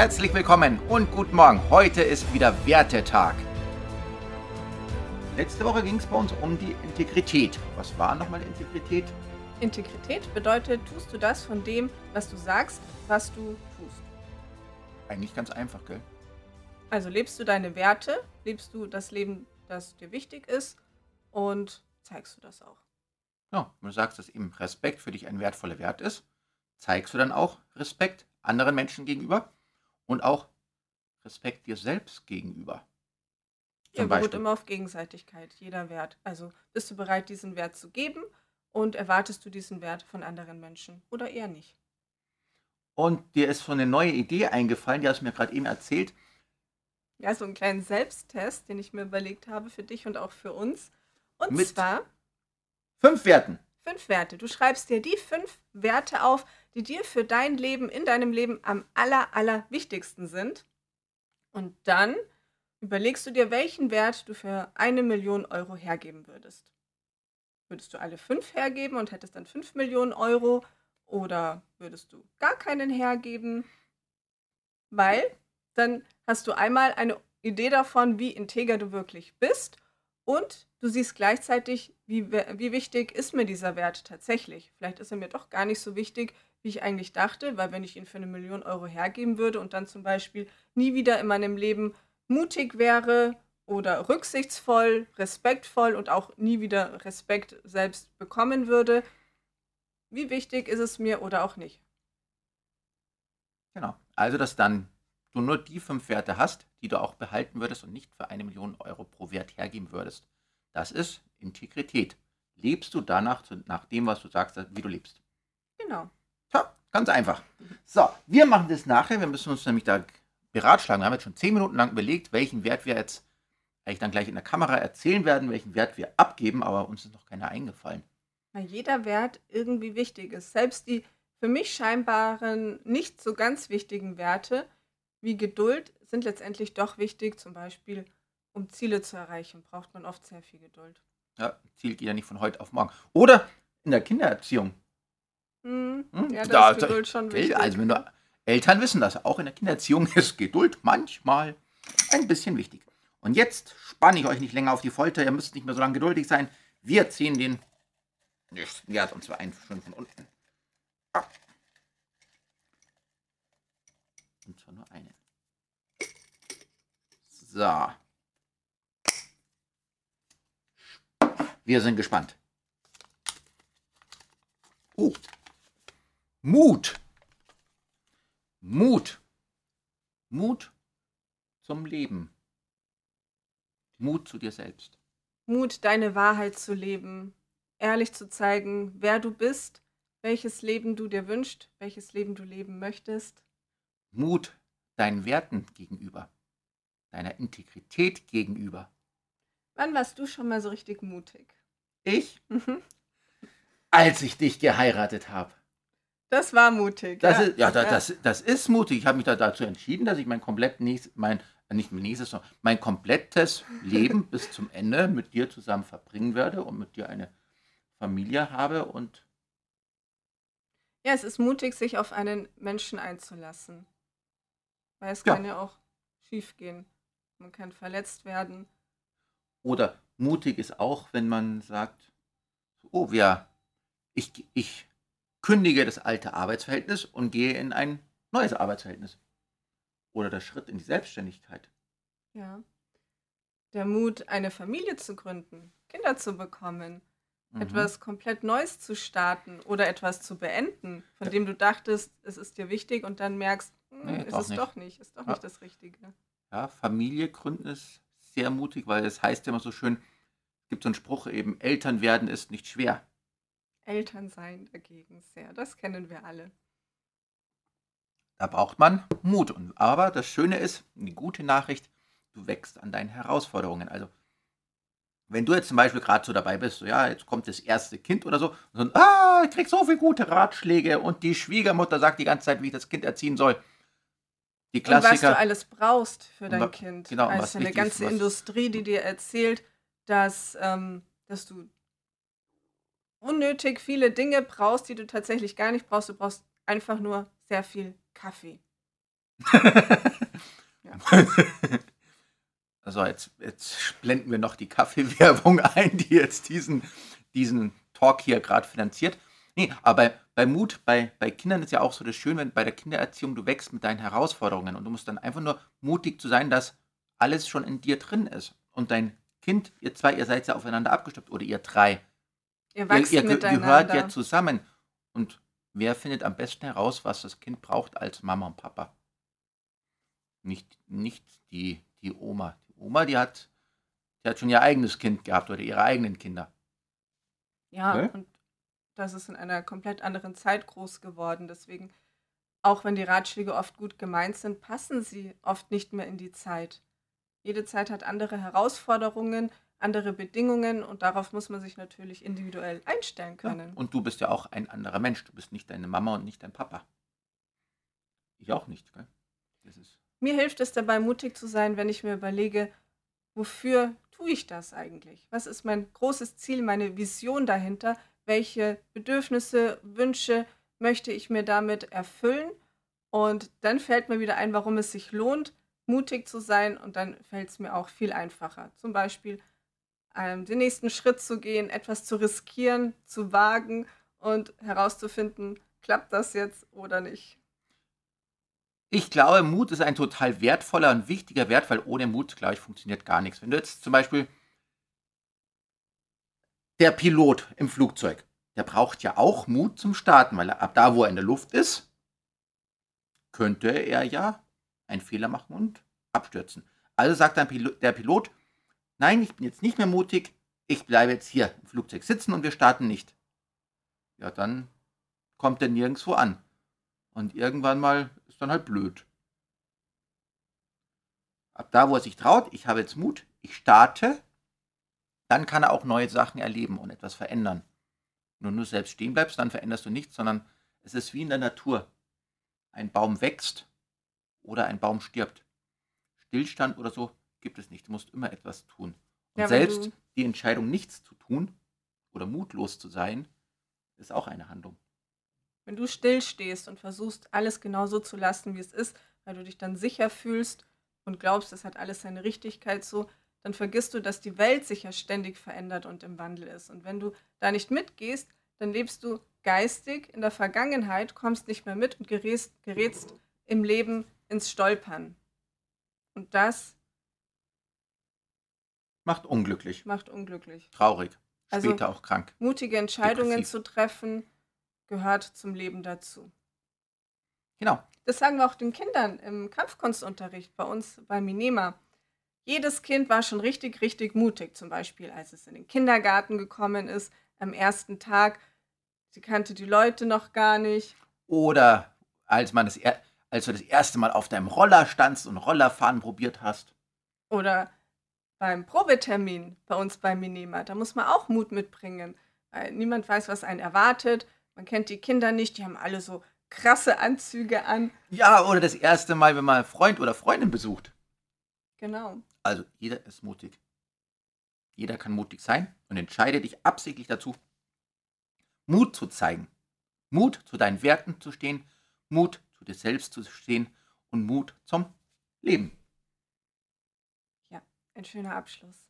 Herzlich willkommen und guten Morgen. Heute ist wieder Wertetag. Letzte Woche ging es bei uns um die Integrität. Was war nochmal Integrität? Integrität bedeutet, tust du das von dem, was du sagst, was du tust. Eigentlich ganz einfach, gell? Also lebst du deine Werte, lebst du das Leben, das dir wichtig ist und zeigst du das auch. Ja, wenn du sagst, dass eben Respekt für dich ein wertvoller Wert ist, zeigst du dann auch Respekt anderen Menschen gegenüber und auch Respekt dir selbst gegenüber. Ja, beruht immer auf Gegenseitigkeit, jeder Wert. Also bist du bereit, diesen Wert zu geben und erwartest du diesen Wert von anderen Menschen oder eher nicht? Und dir ist so eine neue Idee eingefallen, die hast du mir gerade eben erzählt. Ja, so einen kleinen Selbsttest, den ich mir überlegt habe für dich und auch für uns. Und Mit zwar Fünf Werten. fünf Werte. Du schreibst dir die fünf Werte auf, die dir für dein Leben, in deinem Leben am aller, aller wichtigsten sind. Und dann überlegst du dir, welchen Wert du für eine Million Euro hergeben würdest. Würdest du alle fünf hergeben und hättest dann fünf Millionen Euro oder würdest du gar keinen hergeben? Weil dann hast du einmal eine Idee davon, wie integer du wirklich bist und du siehst gleichzeitig, wie, wie wichtig ist mir dieser Wert tatsächlich. Vielleicht ist er mir doch gar nicht so wichtig, wie ich eigentlich dachte, weil wenn ich ihn für eine Million Euro hergeben würde und dann zum Beispiel nie wieder in meinem Leben mutig wäre oder rücksichtsvoll, respektvoll und auch nie wieder Respekt selbst bekommen würde, wie wichtig ist es mir oder auch nicht. Genau. Also, dass dann du nur die fünf Werte hast, die du auch behalten würdest und nicht für eine Million Euro pro Wert hergeben würdest. Das ist Integrität. Lebst du danach, nach dem, was du sagst, wie du lebst. Genau. Ganz einfach. So, wir machen das nachher. Wir müssen uns nämlich da beratschlagen. Wir haben jetzt schon zehn Minuten lang überlegt, welchen Wert wir jetzt eigentlich dann gleich in der Kamera erzählen werden, welchen Wert wir abgeben, aber uns ist noch keiner eingefallen. Weil jeder Wert irgendwie wichtig ist. Selbst die für mich scheinbaren nicht so ganz wichtigen Werte wie Geduld sind letztendlich doch wichtig. Zum Beispiel, um Ziele zu erreichen, braucht man oft sehr viel Geduld. Ja, Ziel geht ja nicht von heute auf morgen. Oder in der Kindererziehung. Hm, Hm? Ja, da ist Geduld schon wichtig. Also wenn du, Eltern wissen das, auch in der Kindererziehung ist Geduld manchmal ein bisschen wichtig. Und jetzt spanne ich euch nicht länger auf die Folter, ihr müsst nicht mehr so lange geduldig sein. Wir ziehen den nächsten Wert, und zwar einen schön von unten. ab. Und zwar nur einen. So. Wir sind gespannt. Oh. Mut. Mut. Mut zum Leben. Mut zu dir selbst. Mut, deine Wahrheit zu leben, ehrlich zu zeigen, wer du bist, welches Leben du dir wünschst, welches Leben du leben möchtest. Mut deinen Werten gegenüber. Deiner Integrität gegenüber. Wann warst du schon mal so richtig mutig? Ich, Mhm. als ich dich geheiratet habe. Das war mutig. Das ist, ja, da, Das, das ist mutig. Ich habe mich da dazu entschieden, dass ich mein komplett nächstes, mein, äh, nicht mein nächstes, sondern mein komplettes Leben bis zum Ende mit dir zusammen verbringen werde und mit dir eine Familie habe und Ja, es ist mutig, sich auf einen Menschen einzulassen. Weil es Ja. kann ja auch schief gehen. Man kann verletzt werden. Oder mutig ist auch, wenn man sagt, oh, wir, ich, ich kündige das alte Arbeitsverhältnis und gehe in ein neues Arbeitsverhältnis. Oder der Schritt in die Selbstständigkeit. Ja. Der Mut, eine Familie zu gründen, Kinder zu bekommen, Mhm. etwas komplett Neues zu starten oder etwas zu beenden, von Ja. dem du dachtest, es ist dir wichtig und dann merkst, hm, Nee, ist doch es nicht. doch nicht, ist doch Ja. nicht das Richtige. Ja, Familie gründen ist sehr mutig, weil es heißt ja immer so schön, es gibt so einen Spruch eben, Eltern werden ist nicht schwer. Elternsein dagegen sehr, das kennen wir alle. Da braucht man Mut. Und, aber das Schöne ist, die gute Nachricht, du wächst an deinen Herausforderungen. Also, wenn du jetzt zum Beispiel gerade so dabei bist, so, ja, jetzt kommt das erste Kind oder so, und so, ah, ich krieg so viele gute Ratschläge und die Schwiegermutter sagt die ganze Zeit, wie ich das Kind erziehen soll. Die Und was du Klassiker. alles brauchst für dein wa- Kind. genau, also was eine ist, ganze was- Industrie, die dir erzählt, dass, ähm, dass du unnötig viele Dinge brauchst, die du tatsächlich gar nicht brauchst. Du brauchst einfach nur sehr viel Kaffee. Also jetzt, jetzt blenden wir noch die Kaffeewerbung ein, die jetzt diesen, diesen Talk hier gerade finanziert. Nee, aber bei, bei Mut, bei, bei Kindern ist ja auch so das Schöne, wenn bei der Kindererziehung du wächst mit deinen Herausforderungen und du musst dann einfach nur mutig zu sein, dass alles schon in dir drin ist. Und dein Kind, ihr zwei, ihr seid ja aufeinander abgestimmt oder ihr drei. Ihr Ihr, wachst ihr miteinander. gehört ja zusammen. Und wer findet am besten heraus, was das Kind braucht, als Mama und Papa? Nicht, nicht die, die Oma. Die Oma, die hat, die hat schon ihr eigenes Kind gehabt oder ihre eigenen Kinder. Ja, Okay. und das ist in einer komplett anderen Zeit groß geworden. Deswegen, auch wenn die Ratschläge oft gut gemeint sind, passen sie oft nicht mehr in die Zeit. Jede Zeit hat andere Herausforderungen, andere Bedingungen und darauf muss man sich natürlich individuell einstellen Ja. können. Und du bist ja auch ein anderer Mensch. Du bist nicht deine Mama und nicht dein Papa. Ich auch nicht. Gell? Das ist, Mir hilft es dabei, mutig zu sein, wenn ich mir überlege, wofür tue ich das eigentlich? Was ist mein großes Ziel, meine Vision dahinter? Welche Bedürfnisse, Wünsche möchte ich mir damit erfüllen? Und dann fällt mir wieder ein, warum es sich lohnt, mutig zu sein. Und dann fällt es mir auch viel einfacher. Zum Beispiel ähm, den nächsten Schritt zu gehen, etwas zu riskieren, zu wagen und herauszufinden, klappt das jetzt oder nicht. Ich glaube, Mut ist ein total wertvoller und wichtiger Wert, weil ohne Mut, glaube ich, funktioniert gar nichts. Wenn du jetzt zum Beispiel der Pilot im Flugzeug, der braucht ja auch Mut zum Starten, weil ab da, wo er in der Luft ist, könnte er ja einen Fehler machen und abstürzen. Also sagt dann Pilo- der Pilot, nein, ich bin jetzt nicht mehr mutig, ich bleibe jetzt hier im Flugzeug sitzen und wir starten nicht. Ja, dann kommt er nirgendwo an. Und irgendwann mal ist dann halt blöd. Ab da, wo er sich traut, ich habe jetzt Mut, ich starte, dann kann er auch neue Sachen erleben und etwas verändern. Du nur selbst stehen bleibst, dann veränderst du nichts, sondern es ist wie in der Natur. Ein Baum wächst oder ein Baum stirbt. Stillstand oder so gibt es nicht. Du musst immer etwas tun. Und Ja, selbst die Entscheidung, nichts zu tun oder mutlos zu sein, ist auch eine Handlung. Wenn du stillstehst und versuchst, alles genau so zu lassen, wie es ist, weil du dich dann sicher fühlst und glaubst, es hat alles seine Richtigkeit so, dann vergisst du, dass die Welt sich ja ständig verändert und im Wandel ist. Und wenn du da nicht mitgehst, dann lebst du geistig in der Vergangenheit, kommst nicht mehr mit und gerätst, gerätst im Leben ins Stolpern. Und das Macht unglücklich, macht unglücklich. traurig, Also- später auch krank. Mutige Entscheidungen Depressiv. zu treffen, gehört zum Leben dazu. Genau. Das sagen wir auch den Kindern im Kampfkunstunterricht bei uns bei Minema. Jedes Kind war schon richtig, richtig mutig. Zum Beispiel, als es in den Kindergarten gekommen ist, am ersten Tag. Sie kannte die Leute noch gar nicht. Oder als, man das, er- als du das erste Mal auf deinem Roller standst und Rollerfahren probiert hast. Oder beim Probetermin bei uns bei Minema. Da muss man auch Mut mitbringen. Weil niemand weiß, was einen erwartet. Man kennt die Kinder nicht. Die haben alle so krasse Anzüge an. Ja, oder das erste Mal, wenn man Freund oder Freundin besucht. Genau. Also jeder ist mutig. Jeder kann mutig sein und entscheide dich absichtlich dazu, Mut zu zeigen. Mut zu deinen Werten zu stehen, Mut zu dir selbst zu stehen und Mut zum Leben. Ein schöner Abschluss.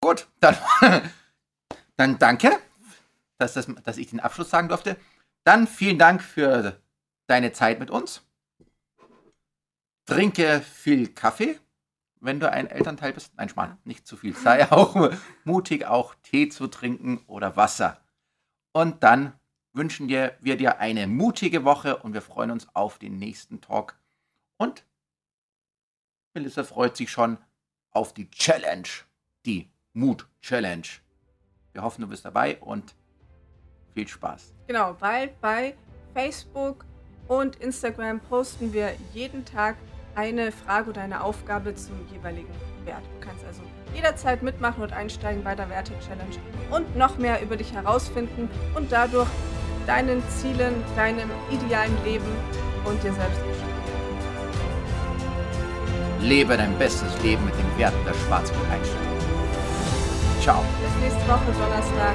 Gut, dann, dann danke, dass, das, dass ich den Abschluss sagen durfte. Dann vielen Dank für deine Zeit mit uns. Trinke viel Kaffee, wenn du ein Elternteil bist. Nein, Schmarrn, nicht zu viel. Sei auch mutig, auch Tee zu trinken oder Wasser. Und dann wünschen wir dir eine mutige Woche und wir freuen uns auf den nächsten Talk. Und Melissa freut sich schon auf die Challenge, die Mut-Challenge. Wir hoffen, du bist dabei und viel Spaß. Genau, bald bei Facebook und Instagram posten wir jeden Tag eine Frage oder eine Aufgabe zum jeweiligen Wert. Du kannst also jederzeit mitmachen und einsteigen bei der Werte-Challenge und noch mehr über dich herausfinden und dadurch deinen Zielen, deinem idealen Leben und dir selbst entsprechen. Lebe dein bestes Leben mit den Werten der Schwarzwald-Einstellung. Ciao. Bis nächste Woche Donnerstag.